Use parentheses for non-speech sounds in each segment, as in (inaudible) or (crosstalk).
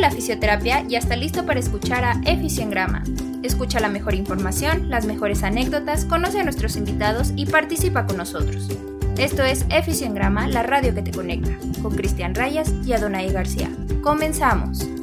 la fisioterapia ya está listo para escuchar a Eficiengrama. Escucha la mejor información, las mejores anécdotas, conoce a nuestros invitados y participa con nosotros. Esto es Eficiengrama, la radio que te conecta, con Cristian Rayas y Adonai García. Comenzamos.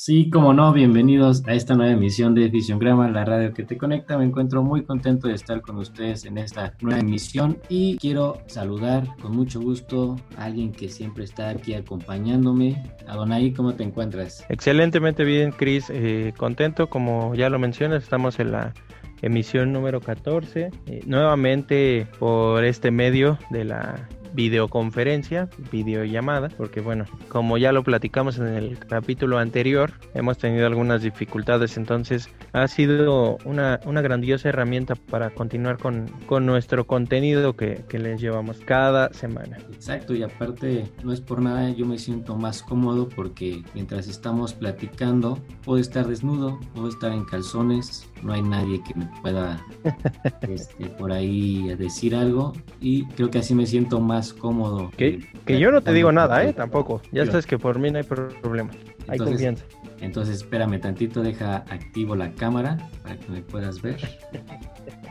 Sí, como no, bienvenidos a esta nueva emisión de Grama, la radio que te conecta. Me encuentro muy contento de estar con ustedes en esta nueva emisión y quiero saludar con mucho gusto a alguien que siempre está aquí acompañándome. Adonai, ¿cómo te encuentras? Excelentemente bien, Cris. Eh, contento, como ya lo mencionas, estamos en la emisión número 14. Eh, nuevamente por este medio de la videoconferencia, videollamada, porque bueno, como ya lo platicamos en el capítulo anterior, hemos tenido algunas dificultades, entonces ha sido una, una grandiosa herramienta para continuar con, con nuestro contenido que, que, les llevamos cada semana. Exacto, y aparte no es por nada, yo me siento más cómodo porque mientras estamos platicando, puedo estar desnudo, puedo estar en calzones, no hay nadie que me pueda (laughs) este, por ahí decir algo y creo que así me siento más cómodo. Que, que yo no te digo nada, ¿eh? Tampoco. Ya sabes que por mí no hay problema. Hay confianza. Entonces, espérame tantito, deja activo la cámara para que me puedas ver.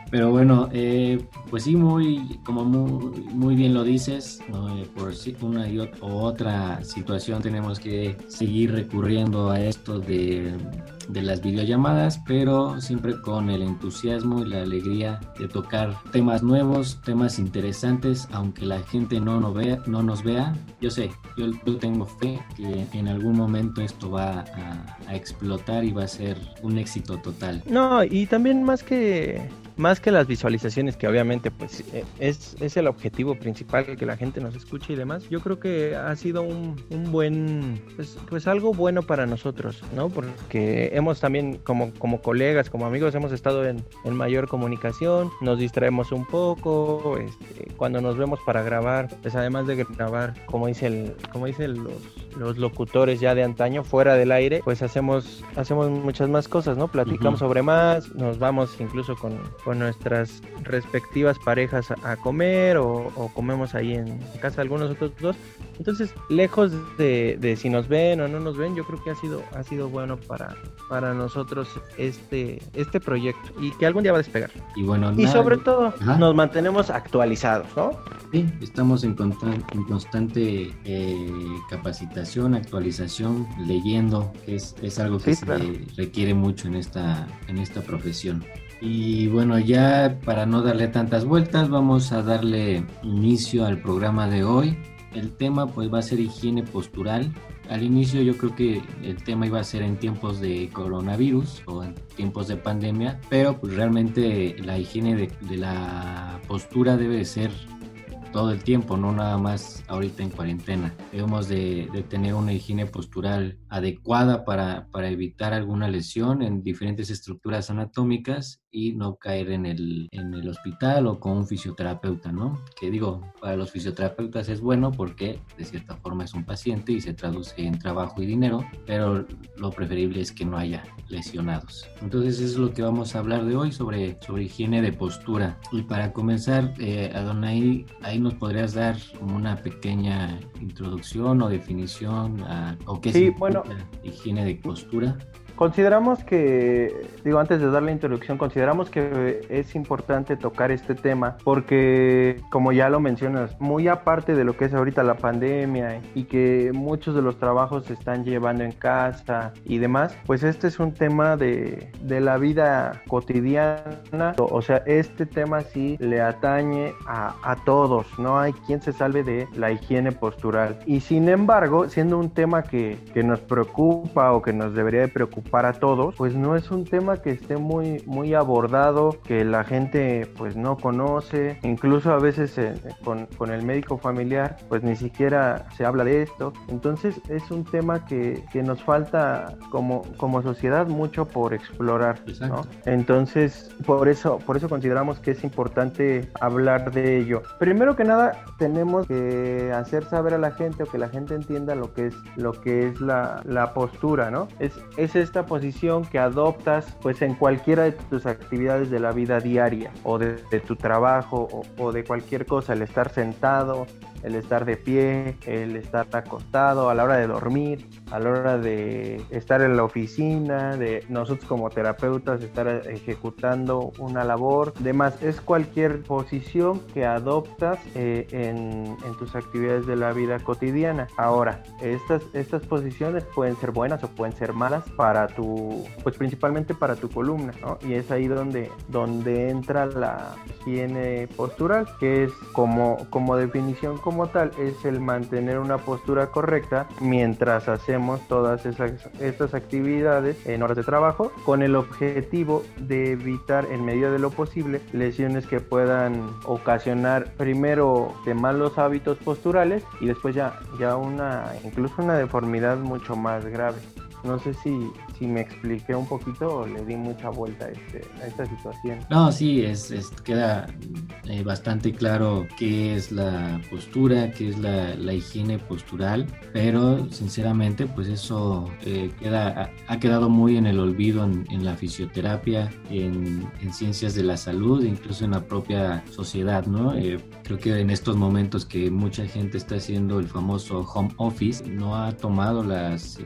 Pero bueno, eh, pues sí, muy, como muy, muy bien lo dices, ¿no? Eh, por una y otra situación tenemos que seguir recurriendo a esto de, de, las videollamadas, pero siempre con el entusiasmo y la alegría de tocar temas nuevos, temas interesantes, aunque la gente no nos vea, no nos vea. Yo sé, yo, tengo fe que en algún momento esto va a explotar y va a ser un éxito total. No, y también más que más que las visualizaciones, que obviamente pues eh, es, es, el objetivo principal, que la gente nos escuche y demás, yo creo que ha sido un, un buen, pues, pues, algo bueno para nosotros, ¿no? Porque hemos también, como, como colegas, como amigos, hemos estado en, en mayor comunicación, nos distraemos un poco, este, cuando nos vemos para grabar, pues además de grabar, como dice el, como dicen los, los locutores ya de antaño, fuera del aire, pues hacemos, hacemos muchas más cosas, ¿no? Platicamos sobre más, nos vamos incluso con con nuestras respectivas parejas a, comer o, comemos ahí en casa de algunos otros dos. Entonces, lejos de, si nos ven o no nos ven, yo creo que ha sido, ha sido bueno para, para nosotros este, este proyecto y que algún día va a despegar. Y bueno, y sobre todo nos mantenemos actualizados, ¿no? Sí, estamos en, en constante eh, capacitación, actualización, leyendo, que es, es algo que se requiere mucho en esta, en esta profesión. Y bueno, ya para no darle tantas vueltas, vamos a darle inicio al programa de hoy. El tema pues va a ser higiene postural. Al inicio yo creo que el tema iba a ser en tiempos de coronavirus o en tiempos de pandemia, pero pues realmente la higiene de, la postura debe ser todo el tiempo, no nada más ahorita en cuarentena. Debemos de, tener una higiene postural adecuada para, para, evitar alguna lesión en diferentes estructuras anatómicas y no caer en el, en el hospital o con un fisioterapeuta, ¿no? Que digo, para los fisioterapeutas es bueno porque de cierta forma es un paciente y se traduce en trabajo y dinero, pero lo preferible es que no haya lesionados. Entonces eso es lo que vamos a hablar de hoy sobre, sobre higiene de postura. Y para comenzar, eh, Adonai, ahí nos podrías dar una pequeña introducción o definición a, o qué sí, bueno, higiene de postura. Consideramos que, digo, antes de dar la introducción, consideramos que es importante tocar este tema porque, como ya lo mencionas, muy aparte de lo que es ahorita la pandemia y que muchos de los trabajos se están llevando en casa y demás, pues este es un tema de, de la vida cotidiana. O sea, este tema sí le atañe a, a todos, no hay quien se salve de la higiene postural. Y sin embargo, siendo un tema que, que nos preocupa o que nos debería de preocupar, para todos, pues no es un tema que esté muy, muy abordado, que la gente pues no conoce, incluso a veces eh, con, con, el médico familiar pues ni siquiera se habla de esto, entonces es un tema que, que nos falta como, como sociedad mucho por explorar, ¿no? Entonces por eso, por eso consideramos que es importante hablar de ello. Primero que nada tenemos que hacer saber a la gente o que la gente entienda lo que es, lo que es la, la postura, ¿no? Es, es esta posición que adoptas pues en cualquiera de tus actividades de la vida diaria o de, tu trabajo o, de cualquier cosa, el estar sentado, el estar de pie, el estar acostado, a la hora de dormir, a la hora de estar en la oficina, de nosotros como terapeutas estar ejecutando una labor, demás, es cualquier posición que adoptas eh, en, en, tus actividades de la vida cotidiana. Ahora, estas, estas posiciones pueden ser buenas o pueden ser malas para tu, pues principalmente para tu columna, ¿no? Y es ahí donde, donde entra la higiene postural, que es como, como definición como tal, es el mantener una postura correcta mientras hacemos todas esas, estas actividades en horas de trabajo con el objetivo de evitar en medida de lo posible lesiones que puedan ocasionar primero de malos hábitos posturales y después ya, ya una, incluso una deformidad mucho más grave. No sé si, si me expliqué un poquito o le di mucha vuelta a, este, a esta situación. No, sí, es, queda eh, bastante claro qué es la postura, qué es la, la higiene postural, pero sinceramente pues eso eh, queda, ha, quedado muy en el olvido en, la fisioterapia, en, en, ciencias de la salud, incluso en la propia sociedad, ¿no? Eh, creo que en estos momentos que mucha gente está haciendo el famoso home office, no ha tomado las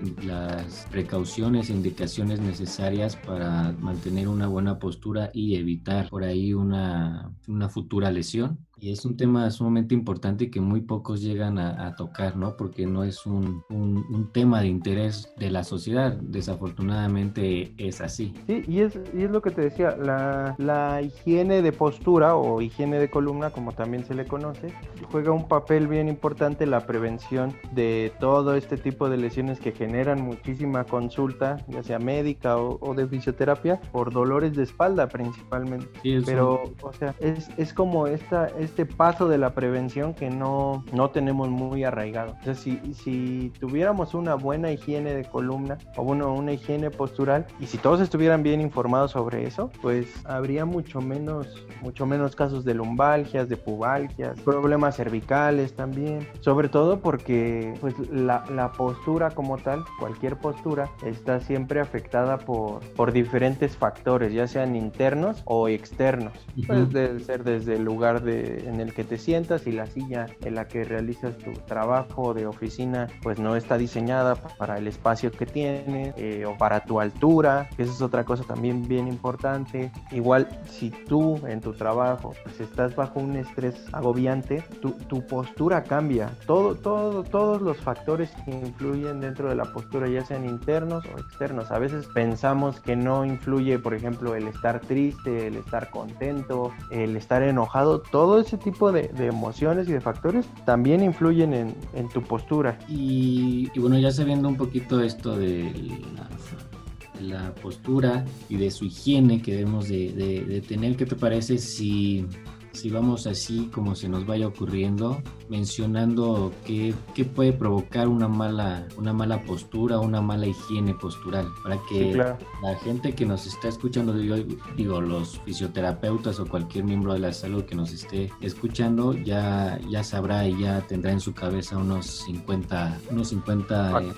precauciones y indicaciones necesarias para mantener una buena postura y evitar por ahí una, una futura lesión. Y es un tema sumamente importante que muy pocos llegan a, tocar, ¿no? Porque no es un, un, tema de interés de la sociedad. Desafortunadamente es así. Sí, y es, y es lo que te decía, la, la higiene de postura o higiene de columna, como también se le conoce, juega un papel bien importante en la prevención de todo este tipo de lesiones que generan muchísima consulta, ya sea médica o, de fisioterapia, por dolores de espalda principalmente. Pero, o sea, es, es como esta este paso de la prevención que no, no tenemos muy arraigado. O sea, si, si tuviéramos una buena higiene de columna o bueno, una higiene postural y si todos estuvieran bien informados sobre eso, pues habría mucho menos, mucho menos casos de lumbalgias, de pubalgias, problemas cervicales también. Sobre todo porque pues la, la postura como tal, cualquier postura, está siempre afectada por, por diferentes factores, ya sean internos o externos. Puede ser desde el lugar de en el que te sientas y la silla en la que realizas tu trabajo de oficina pues no está diseñada para el espacio que tienes eh, o para tu altura, que esa es otra cosa también bien importante. Igual si tú en tu trabajo pues estás bajo un estrés agobiante, tu, tu postura cambia. Todo, todo, todos los factores que influyen dentro de la postura, ya sean internos o externos. A veces pensamos que no influye, por ejemplo, el estar triste, el estar contento, el estar enojado. Todo ese tipo de, emociones y de factores también influyen en, tu postura. Y, bueno, ya sabiendo un poquito esto de la, postura y de su higiene que debemos de, de tener, ¿qué te parece si si vamos así como se nos vaya ocurriendo, mencionando qué, puede provocar una mala, una mala postura, una mala higiene postural, para que la gente que nos está escuchando, digo, los fisioterapeutas o cualquier miembro de la salud que nos esté escuchando, ya, ya sabrá y ya tendrá en su cabeza unos 50, unos 50 eh,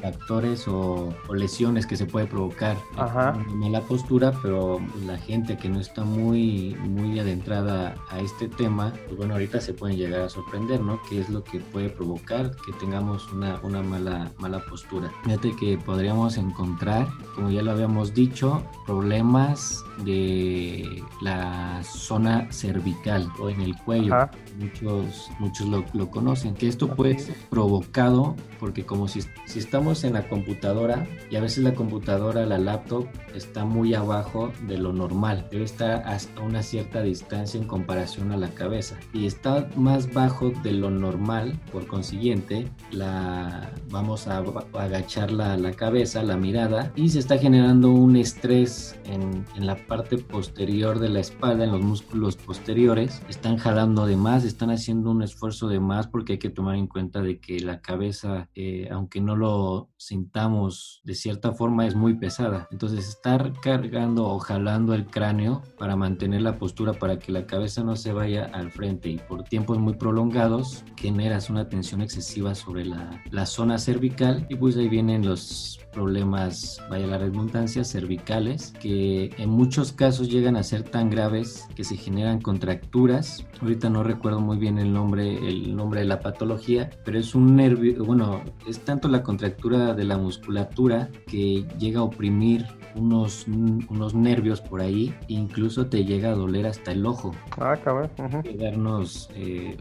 factores, o, lesiones que se puede provocar una mala postura, pero la gente que no está muy, muy adentrada a, este tema, pues bueno, ahorita se pueden llegar a sorprender, ¿no? ¿Qué es lo que puede provocar que tengamos una, una mala, mala postura? Fíjate que podríamos encontrar, como ya lo habíamos dicho, problemas de la zona cervical o en el cuello. Muchos, muchos lo, lo, conocen, que esto ser provocado porque como si, si estamos en la computadora y a veces la computadora, la laptop, está muy abajo de lo normal, debe estar hasta una cierta distancia en comparación a la cabeza y está más bajo de lo normal, por consiguiente, la vamos a agachar la, la cabeza, la mirada y se está generando un estrés en, en la parte posterior de la espalda, en los músculos posteriores, están jalando de más, están haciendo un esfuerzo de más porque hay que tomar en cuenta de que la cabeza, eh, aunque no lo sintamos de cierta forma es muy pesada. Entonces estar cargando o jalando el cráneo para mantener la postura para que la cabeza no se vaya al frente y por tiempos muy prolongados generas una tensión excesiva sobre la, la zona cervical y pues ahí vienen los problemas, vaya la redundancia, cervicales, que en muchos casos llegan a ser tan graves que se generan contracturas. Ahorita no recuerdo muy bien el nombre, el nombre de la patología, pero es un nervio, bueno, es tanto la contractura de la musculatura que llega a oprimir unos, unos nervios por ahí, incluso te llega a doler hasta el ojo. Ah, cabrón. eh,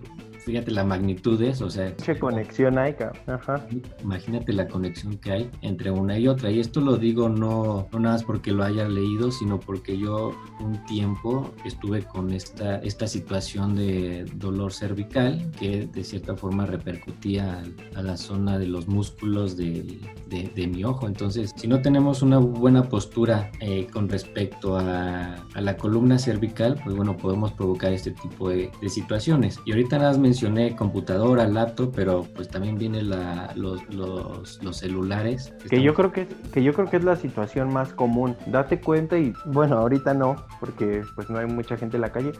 fíjate la magnitud de eso, o sea... ¿Qué conexión hay, Ajá. Imagínate la conexión que hay entre una y otra. Y esto lo digo no, no nada más porque lo haya leído, sino porque yo un tiempo estuve con esta, esta situación de dolor cervical que de cierta forma repercutía a, la zona de los músculos de, de, mi ojo. Entonces, si no tenemos una buena postura eh, con respecto a, a, la columna cervical, pues bueno, podemos provocar este tipo de, de situaciones. Y ahorita nada más mencioné computadora, laptop, pero pues también vienen los, los, los, celulares. Que, yo creo que, que yo creo que es la situación más común. Date cuenta y bueno, ahorita no, porque pues no hay mucha gente en la calle,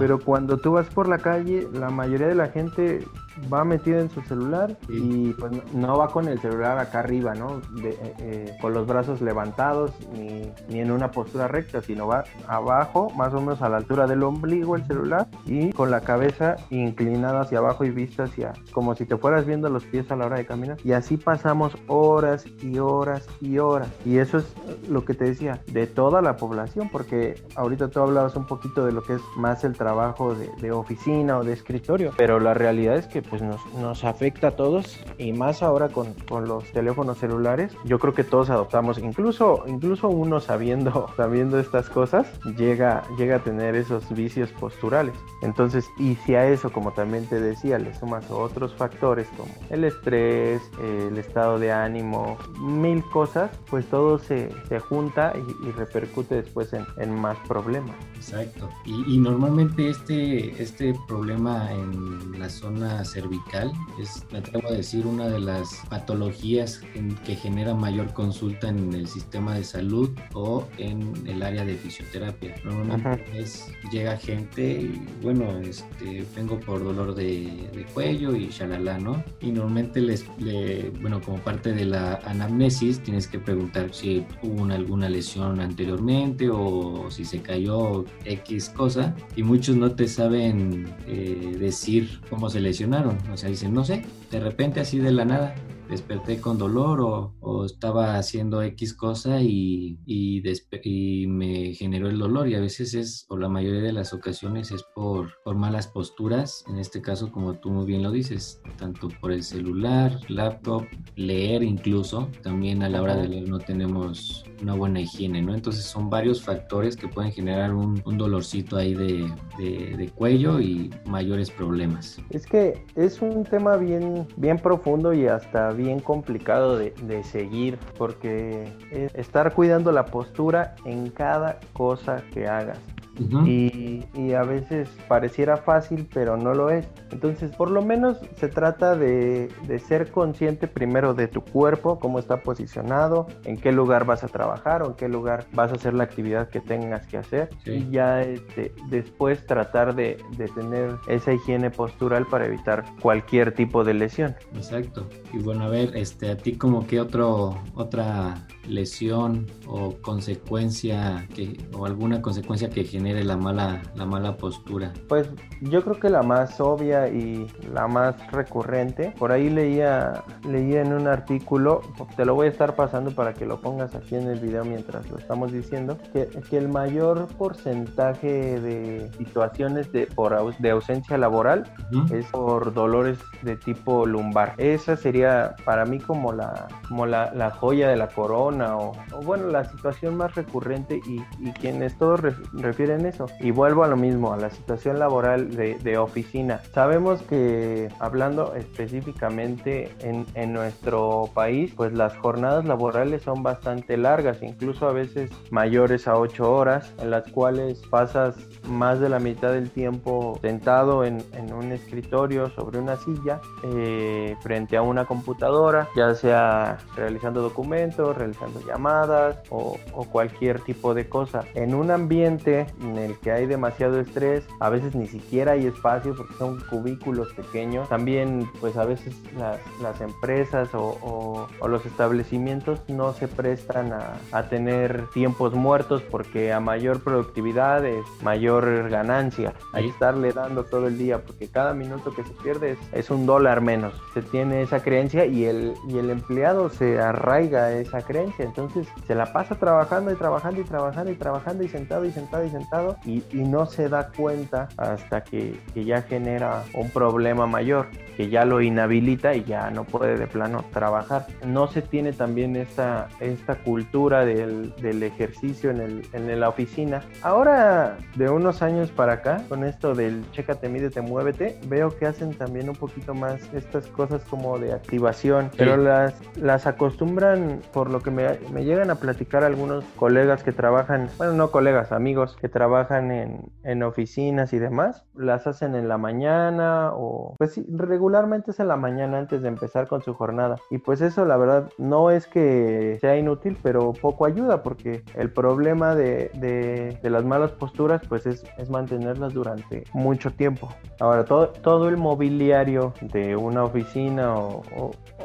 pero cuando tú vas por la calle, la mayoría de la gente va metida en su celular y pues no va con el celular acá arriba, ¿no? Eh, eh, con los brazos levantados ni, ni, en una postura recta, sino va abajo, más o menos a la altura del ombligo el celular y con la cabeza inclinada hacia abajo y vista hacia, como si te fueras viendo los pies a la hora de caminar. Y así pasamos horas y horas y horas. Y eso es lo que te decía, de toda la población, porque ahorita tú hablabas un poquito de lo que es más el trabajo de, de oficina o de escritorio, pero la realidad es que pues nos, nos afecta a todos y más ahora con, con, los teléfonos celulares. Yo creo que todos adoptamos, incluso, incluso uno sabiendo, (laughs) sabiendo estas cosas, llega, llega a tener esos vicios posturales. Entonces, y si a eso, como también te decía, le sumas otros factores como el estrés, el estado de ánimo, mil cosas, pues todo se, se junta y, repercute después en, en, más problemas. Exacto. Y, y normalmente este, este problema en la zona cervical es, me atrevo a decir, una de las patologías que genera mayor consulta en el sistema de salud o en el área de fisioterapia. Normalmente es, llega gente y bueno, este, vengo por dolor de, cuello y shalala, ¿no? Y normalmente les, bueno, como parte de la anamnesis tienes que preguntar si hubo alguna lesión anteriormente o si se cayó X cosa y muchos no te saben eh, decir cómo se lesionaron o sea, dicen, no sé, de repente así de la nada, desperté con dolor o, estaba haciendo X cosa y, y, y, me generó el dolor y a veces es, o la mayoría de las ocasiones es por, por malas posturas, en este caso como tú muy bien lo dices, tanto por el celular, laptop, leer incluso, también a la hora de leer no tenemos una buena higiene, ¿no? Entonces son varios factores que pueden generar un, un dolorcito ahí de, de, de, cuello y mayores problemas. Es que es un tema bien, bien profundo y hasta bien complicado de, seguir porque es estar cuidando la postura en cada cosa que hagas y, a veces pareciera fácil, pero no lo es. Entonces, por lo menos se trata de, ser consciente primero de tu cuerpo, cómo está posicionado, en qué lugar vas a trabajar o en qué lugar vas a hacer la actividad que tengas que hacer. Y ya este, después tratar de, tener esa higiene postural para evitar cualquier tipo de lesión. Exacto. Y bueno, a ver, este, a ti como que otro, otra lesión o consecuencia que, o alguna consecuencia que genere la mala, la mala postura? Pues yo creo que la más obvia y la más recurrente, por ahí leía, leía en un artículo, te lo voy a estar pasando para que lo pongas aquí en el video mientras lo estamos diciendo, que, que el mayor porcentaje de situaciones de, por, de ausencia laboral es por dolores de tipo lumbar. Esa sería para mí como la, como la, la joya de la corona zona o, bueno, la situación más recurrente y, quienes todos refieren eso. Y vuelvo a lo mismo, a la situación laboral de, oficina. Sabemos que hablando específicamente en, en nuestro país, pues las jornadas laborales son bastante largas, incluso a veces mayores a 8 horas, en las cuales pasas más de la mitad del tiempo sentado en, en un escritorio sobre una silla eh, frente a una computadora, ya sea realizando documentos, realizando llamadas o, o, cualquier tipo de cosa. En un ambiente en el que hay demasiado estrés, a veces ni siquiera hay espacio porque son cubículos pequeños. También pues a veces las, las empresas o, o, o, los establecimientos no se prestan a, a tener tiempos muertos porque a mayor productividad es mayor ganancia. Hay que estarle dando todo el día porque cada minuto que se pierde es, un dólar menos. Se tiene esa creencia y el, y el empleado se arraiga a esa creencia. Entonces se la pasa trabajando y trabajando y trabajando y trabajando y sentado y sentado y sentado y, no se da cuenta hasta que, que ya genera un problema mayor que ya lo inhabilita y ya no puede de plano trabajar. No se tiene también esta, esta cultura del, del ejercicio en, el, en la oficina. Ahora, de unos años para acá, con esto del chécate, mídete, muévete, veo que hacen también un poquito más estas cosas como de activación, pero las, las acostumbran, por lo que me, me, llegan a platicar algunos colegas que trabajan, bueno, no colegas, amigos que trabajan en, en oficinas y demás, las hacen en la mañana o pues sí, regularmente es en la mañana antes de empezar con su jornada. Y pues eso la verdad no es que sea inútil, pero poco ayuda porque el problema de, de, las malas posturas pues es, es, mantenerlas durante mucho tiempo. Ahora, todo, todo el mobiliario de una oficina o,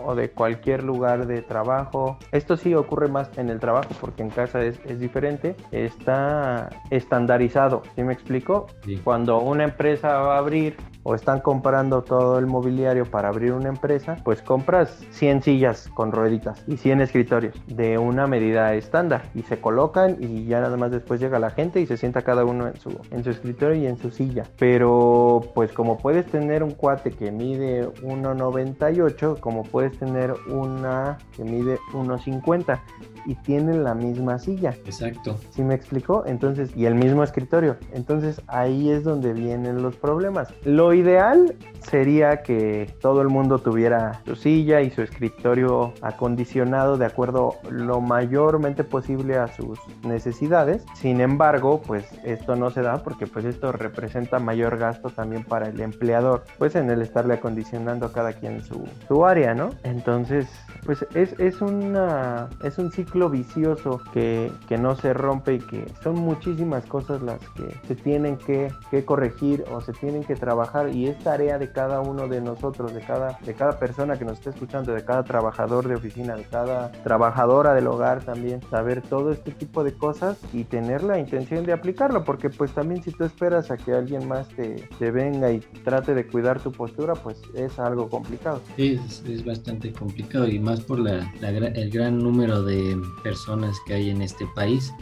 o, de cualquier lugar de trabajo, esto sí ocurre más en el trabajo porque en casa es, es diferente, está estandarizado. ¿Sí me explico? Cuando una empresa va a abrir o están comprando todo el mobiliario para abrir una empresa, pues compras 100 sillas con rueditas y 100 escritorios de una medida estándar y se colocan y ya nada más después llega la gente y se sienta cada uno en su, en su escritorio y en su silla. Pero pues como puedes tener un cuate que mide 1,98, como puedes tener una que mide 1,50 y tienen la misma silla. Exacto. ¿Sí me explicó? Entonces, y el mismo escritorio. Entonces ahí es donde vienen los problemas. Lo ideal sería que todo el mundo tuviera su silla y su escritorio acondicionado de acuerdo lo mayormente posible a sus necesidades. Sin embargo, pues esto no se da porque pues esto representa mayor gasto también para el empleador, pues en el estarle acondicionando a cada quien su, su área, ¿no? Entonces, pues es, es, una, es un ciclo vicioso que, que no se rompe y que son muchísimas cosas las que se tienen que, que corregir o se tienen que trabajar y es tarea de cada uno de nosotros, de cada, de cada persona que nos está escuchando, de cada trabajador de oficina, de cada trabajadora del hogar también, saber todo este tipo de cosas y tener la intención de aplicarlo, porque pues también si tú esperas a que alguien más te, te venga y trate de cuidar tu postura, pues es algo complicado. Sí, es, es bastante complicado y más por la, la, el gran número de personas que hay en este país.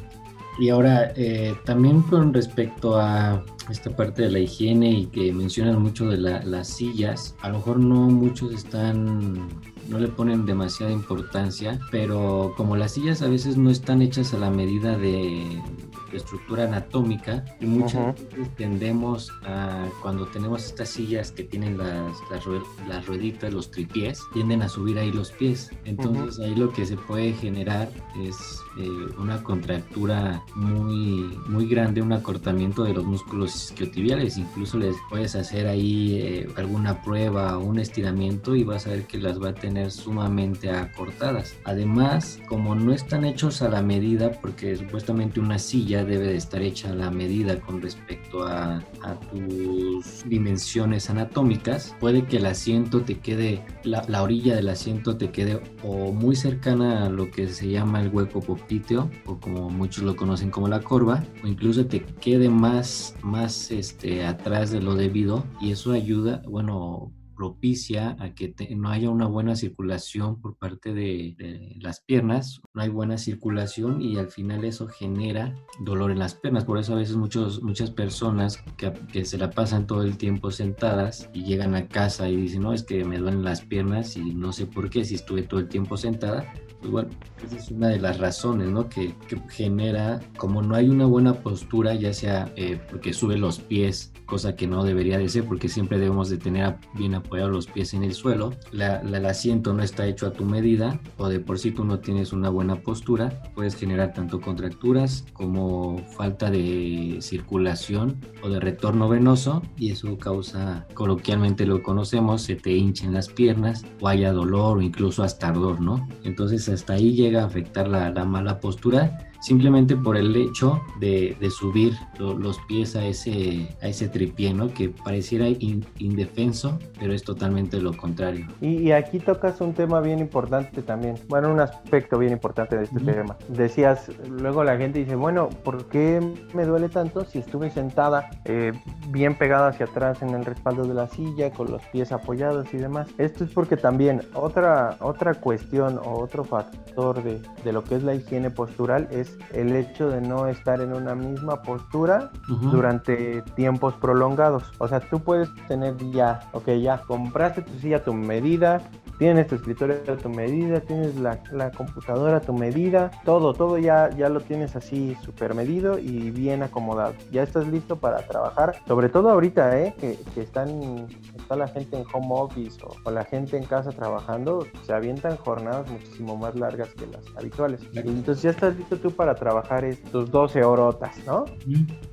Y ahora, eh, también con respecto a esta parte de la higiene y que mencionan mucho de las sillas, a lo mejor no muchos están, no le ponen demasiada importancia, pero como las sillas a veces no están hechas a la medida de, estructura anatómica y muchas veces tendemos a cuando tenemos estas sillas que tienen las, las, rueditas, los tripiés, tienden a subir ahí los pies. Entonces ahí lo que se puede generar es eh, una contractura muy, muy grande, un acortamiento de los músculos isquiotibiales. Incluso les puedes hacer ahí eh, alguna prueba o un estiramiento y vas a ver que las va a tener sumamente acortadas. Además, como no están hechos a la medida, porque supuestamente una silla debe de estar hecha a la medida con respecto a, a tus dimensiones anatómicas, puede que el asiento te quede, la, la, orilla del asiento te quede o muy cercana a lo que se llama el hueco o como muchos lo conocen como la corva, o incluso te quede más, más este, atrás de lo debido, y eso ayuda, bueno, propicia a que no haya una buena circulación por parte de, las piernas, no hay buena circulación y al final eso genera dolor en las piernas. Por eso a veces muchos, muchas personas que, se la pasan todo el tiempo sentadas y llegan a casa y dicen, no, es que me duelen las piernas y no sé por qué si estuve todo el tiempo sentada, pues bueno, esa es una de las razones, ¿no? Que, que genera, como no hay una buena postura, ya sea eh, porque sube los pies, cosa que no debería de ser, porque siempre debemos de tener bien apoyados los pies en el suelo, la, el asiento no está hecho a tu medida, o de por sí tú no tienes una buena postura, puedes generar tanto contracturas como falta de circulación o de retorno venoso, y eso causa, coloquialmente lo conocemos, se te hinchen las piernas, o haya dolor, o incluso hasta ardor. Entonces hasta ahí llega a afectar la, la mala postura simplemente por el hecho de, subir los pies a ese, a ese tripié, ¿no? Que pareciera indefenso, pero es totalmente lo contrario. Y, aquí tocas un tema bien importante también, bueno, un aspecto bien importante de este tema. Decías, luego la gente dice, bueno, ¿por qué me duele tanto si estuve sentada eh, bien pegada hacia atrás en el respaldo de la silla, con los pies apoyados y demás? Esto es porque también otra, otra cuestión o otro factor de, de lo que es la higiene postural es el hecho de no estar en una misma postura durante tiempos prolongados. O sea, tú puedes tener ya, ok, ya compraste tu silla a tu medida, tienes tu escritorio a tu medida, tienes la, computadora a tu medida, todo, todo ya, ya lo tienes así súper medido y bien acomodado. Ya estás listo para trabajar, sobre todo ahorita, ¿eh? que, que están, está la gente en home office o, la gente en casa trabajando, se avientan jornadas muchísimo más largas que las habituales. Y entonces ya estás listo tú para trabajar estos 12 horotas, ¿no?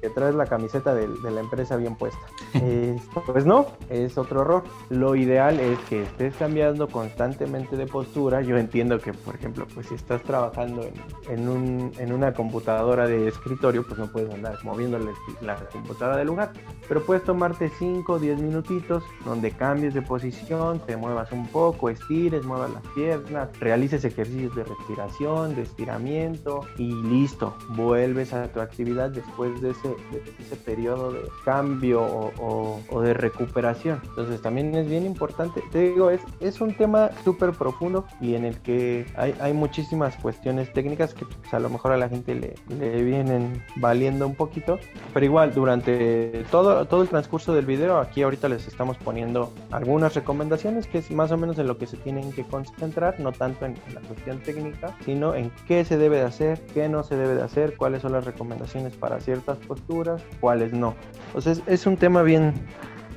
Que traes la camiseta de, la empresa bien puesta. (laughs) pues no, es otro error. Lo ideal es que estés cambiando constantemente de postura. Yo entiendo que, por ejemplo, pues si estás trabajando en, un, en una computadora de escritorio, pues no puedes andar moviéndole la computadora de lugar. Pero puedes tomarte 5 o 10 minutitos donde cambies de posición, te muevas un poco, estires, muevas las piernas, realices ejercicios de respiración, de estiramiento y listo, vuelves a tu actividad después de ese, ese periodo de cambio o, o, de recuperación. Entonces también es bien importante, te digo, es, es un tema tema súper profundo y en el que hay, hay muchísimas cuestiones técnicas que pues, a lo mejor a la gente le, le, vienen valiendo un poquito. Pero igual, durante todo, todo el transcurso del video, aquí ahorita les estamos poniendo algunas recomendaciones que es más o menos en lo que se tienen que concentrar, no tanto en, la cuestión técnica, sino en qué se debe de hacer, qué no se debe de hacer, cuáles son las recomendaciones para ciertas posturas, cuáles no. Entonces es un tema bien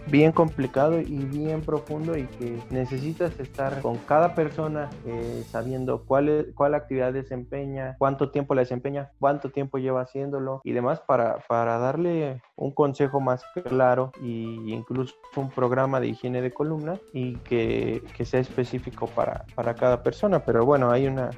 bien complicado y bien profundo y que necesitas estar con cada persona eh, sabiendo cuál, cuál actividad desempeña, cuánto tiempo la desempeña, cuánto tiempo lleva haciéndolo y demás para, para darle un consejo más claro y incluso un programa de higiene de columna y que, que sea específico para, para cada persona. Pero bueno, hay una,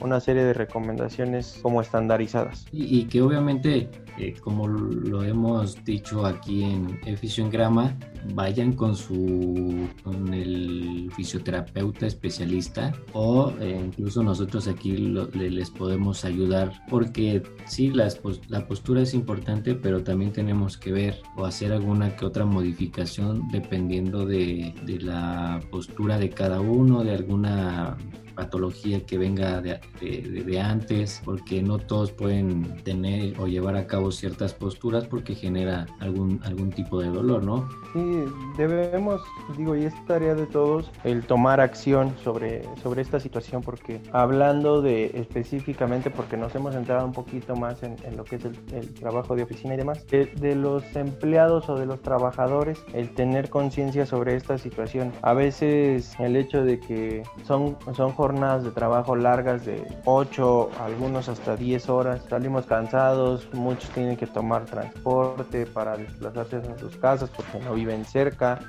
una serie de recomendaciones como estandarizadas. Y, que obviamente, eh, como lo hemos dicho aquí en Grama, vayan con su con el fisioterapeuta especialista o eh, incluso nosotros aquí les podemos ayudar porque sí la postura es importante pero también tenemos que ver o hacer alguna que otra modificación dependiendo de, de la postura de cada uno de alguna patología que venga de, de, antes, porque no todos pueden tener o llevar a cabo ciertas posturas porque genera algún, algún tipo de dolor, ¿no? Sí, debemos, digo, y es tarea de todos el tomar acción sobre, sobre esta situación, porque hablando de específicamente, porque nos hemos entrado un poquito más en, lo que es el, trabajo de oficina y demás, de, de los empleados o de los trabajadores, el tener conciencia sobre esta situación. A veces el hecho de que son, son jornadas de trabajo largas de 8, algunos hasta 10 horas. Salimos cansados, muchos tienen que tomar transporte para desplazarse a sus casas porque no viven cerca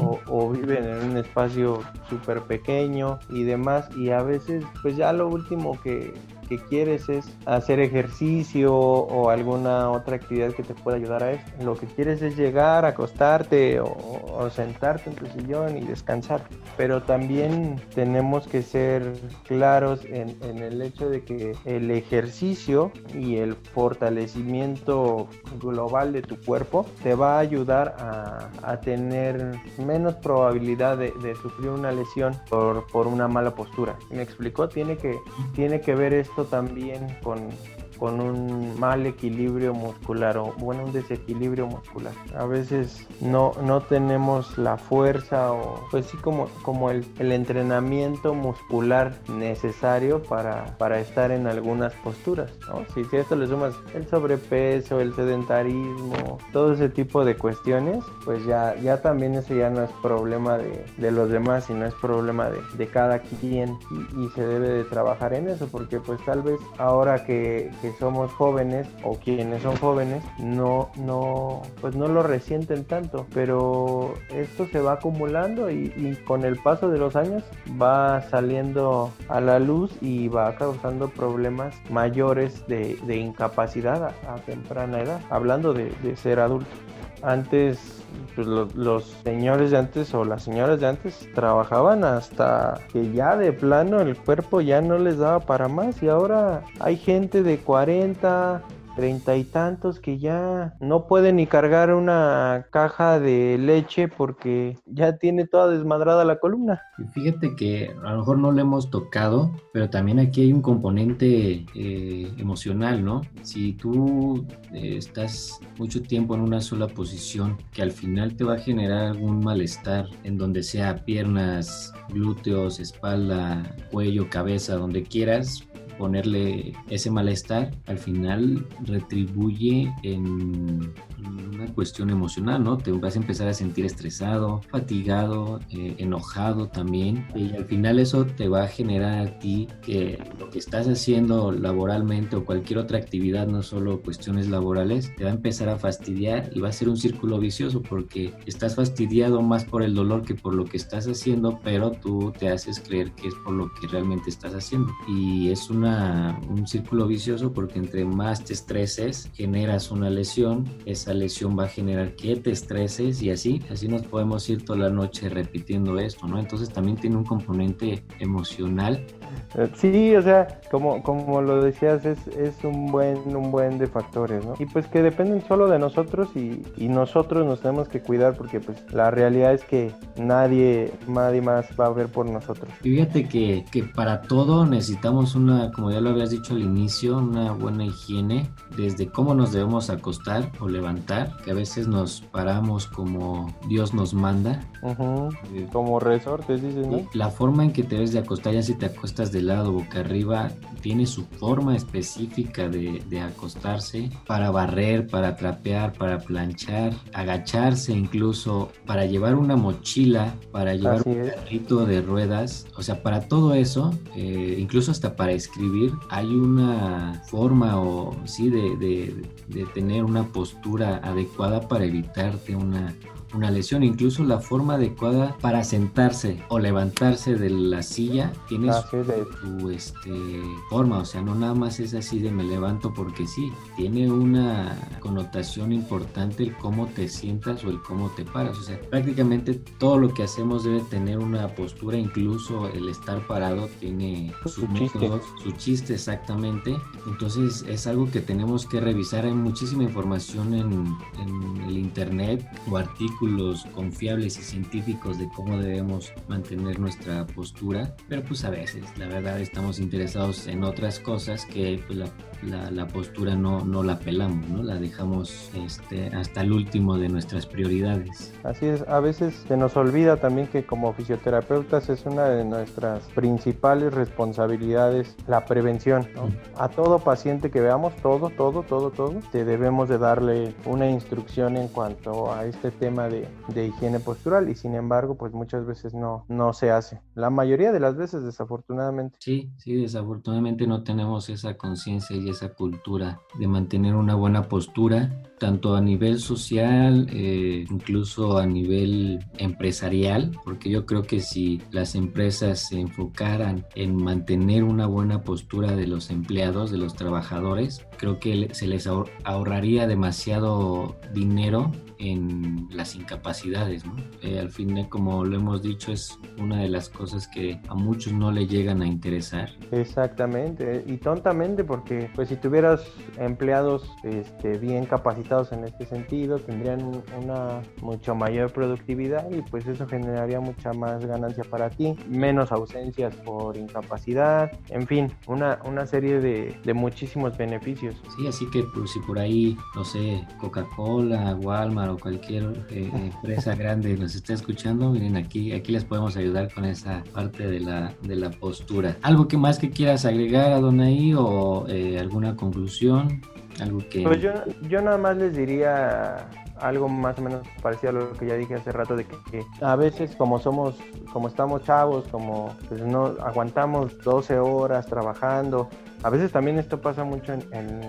o, o, viven en un espacio súper pequeño y demás. Y a veces, pues ya lo último que, que quieres es hacer ejercicio o alguna otra actividad que te pueda ayudar a eso. Lo que quieres es llegar, acostarte o, sentarte en tu sillón y descansar. Pero también tenemos que ser claros en, el hecho de que el ejercicio y el fortalecimiento global de tu cuerpo te va a ayudar a, tener menos probabilidad de, sufrir una lesión por, por una mala postura. ¿Me explicó? Tiene que, tiene que ver esto también con, con un mal equilibrio muscular o bueno, un desequilibrio muscular. A veces no, no tenemos la fuerza o pues sí como, como el, el entrenamiento muscular necesario para, para estar en algunas posturas. ¿no? Si, si esto le sumas el sobrepeso, el sedentarismo, todo ese tipo de cuestiones, pues ya, ya también eso ya no es problema de, de los demás, sino es problema de, de cada quien y, se debe de trabajar en eso, porque pues tal vez ahora que somos jóvenes o quienes son jóvenes no, no, pues no lo resienten tanto, pero esto se va acumulando y, con el paso de los años va saliendo a la luz y va causando problemas mayores de, de incapacidad a, a, temprana edad, hablando de, de ser adulto. Antes pues los, los, señores de antes o las señoras de antes trabajaban hasta que ya de plano el cuerpo ya no les daba para más y ahora hay gente de 40, treinta y tantos que ya no puede ni cargar una caja de leche porque ya tiene toda desmadrada la columna. Fíjate que a lo mejor no lo hemos tocado, pero también aquí hay un componente eh, emocional, ¿no? Si tú eh, estás mucho tiempo en una sola posición, que al final te va a generar algún malestar en donde sea piernas, glúteos, espalda, cuello, cabeza, donde quieras, ponerle ese malestar, al final retribuye en una cuestión emocional, ¿no? Te vas a empezar a sentir estresado, fatigado, eh, enojado también. Y al final eso te va a generar a ti que lo que estás haciendo laboralmente o cualquier otra actividad, no solo cuestiones laborales, te va a empezar a fastidiar y va a ser un círculo vicioso porque estás fastidiado más por el dolor que por lo que estás haciendo, pero tú te haces creer que es por lo que realmente estás haciendo. Y es una, un círculo vicioso porque entre más te estreses, generas una lesión, esa lesión va a generar que te estreses y así, así nos podemos ir toda la noche repitiendo esto, ¿no? Entonces también tiene un componente emocional. Sí, o sea, como, como lo decías, es, es un buen un buen de factores, ¿no? Y pues que dependen solo de nosotros y, y nosotros nos tenemos que cuidar porque pues la realidad es que nadie, nadie más va a ver por nosotros. Y fíjate que, que para todo necesitamos una, como ya lo habías dicho al inicio, una buena higiene, desde cómo nos debemos acostar o levantar, que a veces nos paramos como Dios nos manda. Uh -huh. eh, como resortes, dices, ¿no? La forma en que te debes de acostar, ya si te acuestas de lado, boca arriba, tiene su forma específica de, de acostarse para barrer, para trapear, para planchar, agacharse incluso, para llevar una mochila, para llevar Así un carrito de ruedas. O sea, para todo eso, eh, incluso hasta para escribir, hay una forma o sí de, de, de tener una postura adecuada para evitarte una, una lesión, incluso la forma adecuada para sentarse o levantarse de la silla tiene Ah, su, su, este, forma, o sea, no nada más es así de me levanto porque sí, tiene una connotación importante el cómo te sientas o el cómo te paras, o sea, prácticamente todo lo que hacemos debe tener una postura, incluso el estar parado tiene su sus chiste. métodos, su chiste exactamente, entonces es algo que tenemos que revisar, hay muchísima información en, en el internet o artículos confiables y científicos de cómo debemos mantener nuestra postura, pero pues a veces la verdad estamos interesados en otras cosas que pues, la, la, la, postura no, no la pelamos, ¿no? la dejamos este, hasta el último de nuestras prioridades. Así es, a veces se nos olvida también que como fisioterapeutas es una de nuestras principales responsabilidades la prevención. ¿no? A todo paciente que veamos, todo, todo, todo, todo, te debemos de darle una instrucción en cuanto a este tema de, higiene postural y sin embargo pues muchas veces no, no se hace. La mayoría de las veces desafortunadamente. Sí, sí, desafortunadamente no tenemos esa conciencia y esa cultura de mantener una buena postura, tanto a nivel social, eh, incluso a nivel empresarial, porque yo creo que si las empresas se enfocaran en mantener una buena postura de los empleados, de los trabajadores, creo que se les ahorraría demasiado dinero en las incapacidades. ¿no? Eh, al fin, como lo hemos dicho, es una de las cosas que a muchos no le llegan a interesar. Exactamente, y tontamente porque pues si tuvieras empleados este, bien capacitados, capacitados en este sentido tendrían una mucho mayor productividad y pues eso generaría mucha más ganancia para ti, menos ausencias por incapacidad, en fin, una, una serie de, de muchísimos beneficios. Sí, así que pues, si por ahí, no sé, Coca-Cola, Walmart cualquier eh, empresa grande nos está escuchando, miren aquí, aquí les podemos ayudar con esa parte de la, de la postura. ¿Algo que más que quieras agregar a Donaí o eh, alguna conclusión? Algo que... Pues yo, yo nada más les diría algo más o menos parecido a lo que ya dije hace rato de que, a veces como somos, como estamos chavos, como pues no aguantamos 12 horas trabajando, a veces también esto pasa mucho en, en,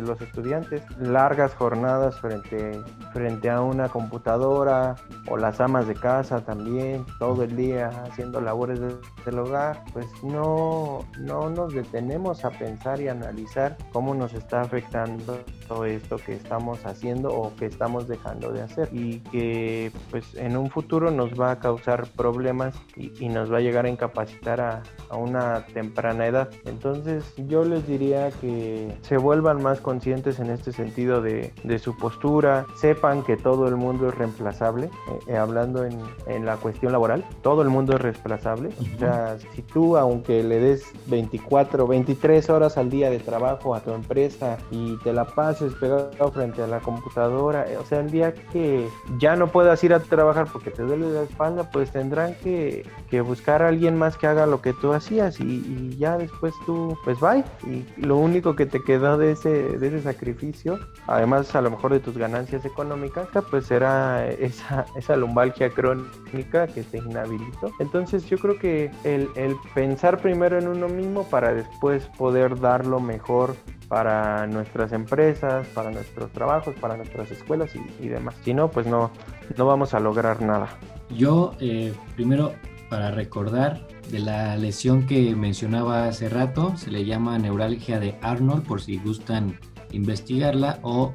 los estudiantes, largas jornadas frente, frente a una computadora o las amas de casa también, todo el día haciendo labores del hogar, pues no, no nos detenemos a pensar y analizar cómo nos está afectando todo esto que estamos haciendo o que estamos dejando de hacer y que pues en un futuro nos va a causar problemas y, y nos va a llegar a incapacitar a, a una temprana edad. Entonces yo les diría que se vuelvan más conscientes en este sentido de, su postura, sepan que todo el mundo es reemplazable, eh, eh, hablando en, la cuestión laboral, todo el mundo es reemplazable. O sea, si tú, aunque le des 24, 23 horas al día de trabajo a tu empresa y te la pases pegado frente a la computadora, eh, o sea, el día que ya no puedas ir a trabajar porque te duele la espalda, pues tendrán que, que buscar a alguien más que haga lo que tú hacías y, y ya después tú, pues bye y lo único que te quedó de ese, de ese sacrificio, además a lo mejor de tus ganancias económicas, pues era esa, esa lumbalgia crónica que te inhabilitó. Entonces yo creo que el, pensar primero en uno mismo para después poder dar lo mejor para nuestras empresas, para nuestros trabajos, para nuestras escuelas y, y demás. Si no, pues no, no vamos a lograr nada. Yo, eh, primero, para recordar de la lesión que mencionaba hace rato, se le llama neuralgia de Arnold, por si gustan investigarla, o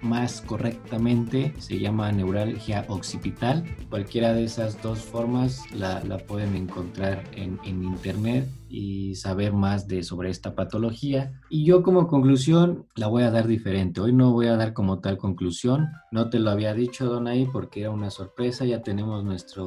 más correctamente se llama neuralgia occipital. Cualquiera de esas dos formas la, pueden encontrar en, en internet y saber más de sobre esta patología. Y yo como conclusión la voy a dar diferente. Hoy no voy a dar como tal conclusión. No te lo había dicho, Donay, porque era una sorpresa. Ya tenemos nuestra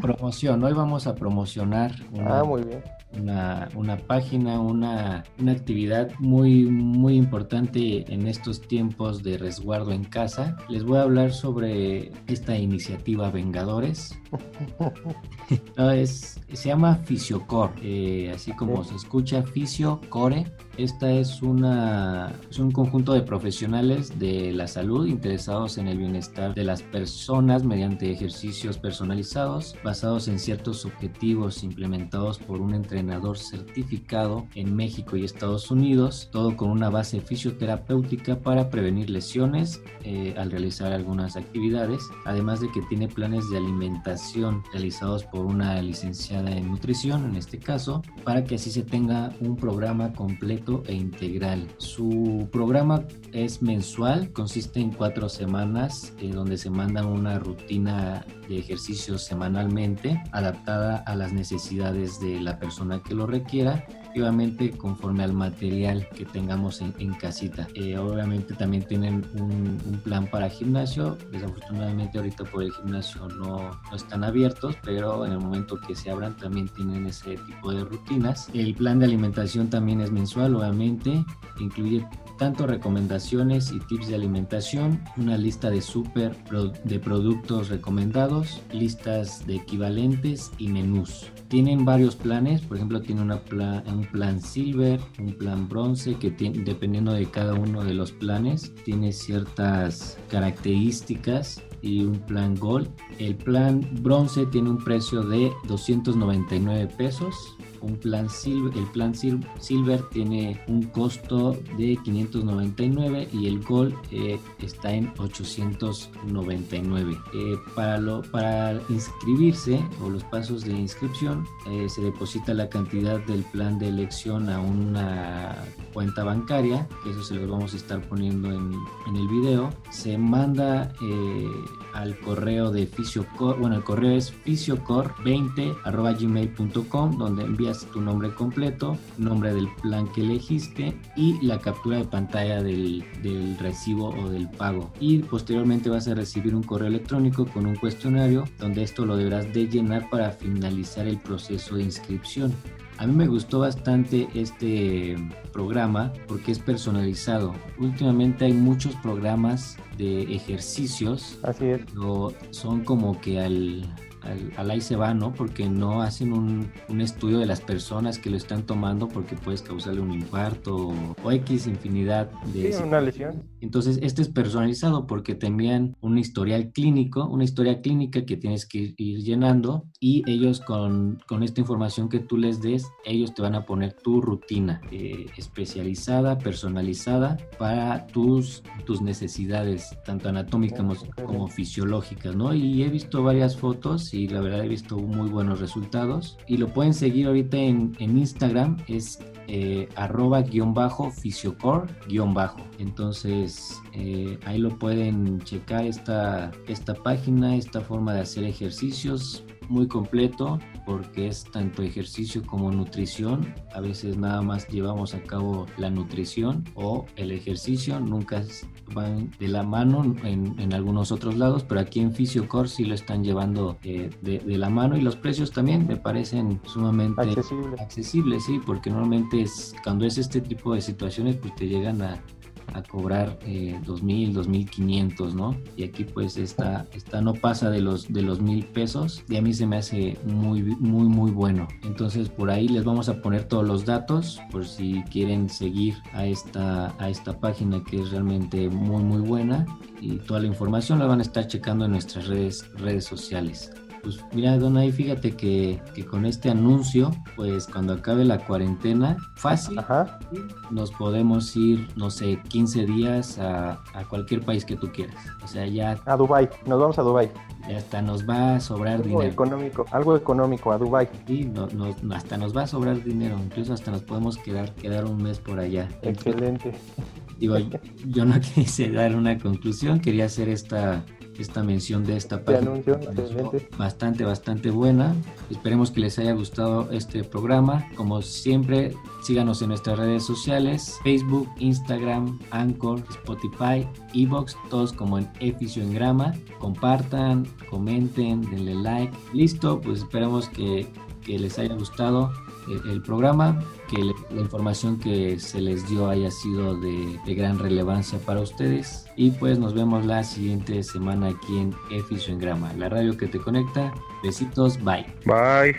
promoción. Hoy vamos a promocionar una, ah, muy bien. una, una página, una, una actividad muy, muy importante en estos tiempos de resguardo en casa. Les voy a hablar sobre esta iniciativa Vengadores. (laughs) no, es, se llama Fisiocor. Eh, así como se escucha, Fisio Core. Esta es, una, es un conjunto de profesionales de la salud interesados en el bienestar de las personas mediante ejercicios personalizados basados en ciertos objetivos implementados por un entrenador certificado en México y Estados Unidos, todo con una base fisioterapéutica para prevenir lesiones eh, al realizar algunas actividades, además de que tiene planes de alimentación realizados por una licenciada en nutrición en este caso, para que así se tenga un programa completo e integral. Su programa es mensual, consiste en cuatro semanas eh, donde se manda una rutina de ejercicios semanalmente adaptada a las necesidades de la persona que lo requiera obviamente conforme al material que tengamos en, casita. Eh, obviamente también tienen un, un, plan para gimnasio. Desafortunadamente ahorita por el gimnasio no, no, están abiertos, pero en el momento que se abran también tienen ese tipo de rutinas. El plan de alimentación también es mensual, obviamente. Incluye tanto recomendaciones y tips de alimentación, una lista de super de productos recomendados, listas de equivalentes y menús. Tienen varios planes, por ejemplo, tiene un plan silver, un plan bronce, que dependiendo de cada uno de los planes, tiene ciertas características y un plan gold. El plan bronce tiene un precio de 299 pesos un plan silver, el plan silver tiene un costo de 599 y el gold eh, está en 899. Eh, para, lo, para inscribirse o los pasos de inscripción eh, se deposita la cantidad del plan de elección a una cuenta bancaria, que eso se los vamos a estar poniendo en, en el video. Se manda eh, al correo de Fisiocor, bueno el correo es fisiocor20 gmail.com donde envías tu nombre completo, nombre del plan que elegiste y la captura de pantalla del, del recibo o del pago. Y posteriormente vas a recibir un correo electrónico con un cuestionario donde esto lo deberás de llenar para finalizar el proceso de inscripción. A mí me gustó bastante este programa porque es personalizado. Últimamente hay muchos programas de ejercicios. Así es. son como que al, al, ahí se va, ¿no? Porque no hacen un, un, estudio de las personas que lo están tomando porque puedes causarle un infarto o, X infinidad de... Sí, una lesión. Entonces, este es personalizado porque te envían un historial clínico, una historia clínica que tienes que ir llenando y ellos con, con esta información que tú les des, ellos te van a poner tu rutina eh, especializada, personalizada para tus, tus necesidades, tanto anatómicas como, como fisiológicas, ¿no? Y he visto varias fotos y la verdad he visto muy buenos resultados. Y lo pueden seguir ahorita en, Instagram, es eh, arroba guion bajo fisiocor guion bajo. Entonces eh, ahí lo pueden checar esta, esta página, esta forma de hacer ejercicios muy completo porque es tanto ejercicio como nutrición. A veces nada más llevamos a cabo la nutrición o el ejercicio, nunca van de la mano en, en algunos otros lados, pero aquí en Fisiocore sí lo están llevando eh, de, de, la mano y los precios también me parecen sumamente accesibles, sí, porque normalmente es, cuando es este tipo de situaciones pues te llegan a, a cobrar eh, 2.000, 2.500, ¿no? Y aquí pues esta, esta no pasa de los, de los mil pesos y a mí se me hace muy, muy, muy bueno. Entonces por ahí les vamos a poner todos los datos por si quieren seguir a esta, a esta página que es realmente muy, muy buena y toda la información la van a estar checando en nuestras redes, redes sociales pues mira, Donay, fíjate que, que, con este anuncio, pues cuando acabe la cuarentena, fácil, nos podemos ir, no sé, 15 días a, a, cualquier país que tú quieras. O sea, ya... A Dubai, nos vamos a Dubai. Ya hasta nos va a sobrar algo dinero. Económico, algo económico, a Dubai. Sí, no, no, hasta nos va a sobrar dinero, incluso hasta nos podemos quedar, quedar un mes por allá. Excelente. Digo, yo no (laughs) quise dar una conclusión, quería hacer esta esta mención de esta página. Anuncio, bastante, bastante buena. Esperemos que les haya gustado este programa. Como siempre, síganos en nuestras redes sociales, Facebook, Instagram, Anchor, Spotify, Evox, todos como en Eficio en Grama. Compartan, comenten, denle like. Listo, pues esperemos que, que les haya gustado el, programa, que la información que se les dio haya sido de, gran relevancia para ustedes. Y pues nos vemos la siguiente semana aquí en Eficio en Grama, la radio que te conecta. Besitos, bye. Bye.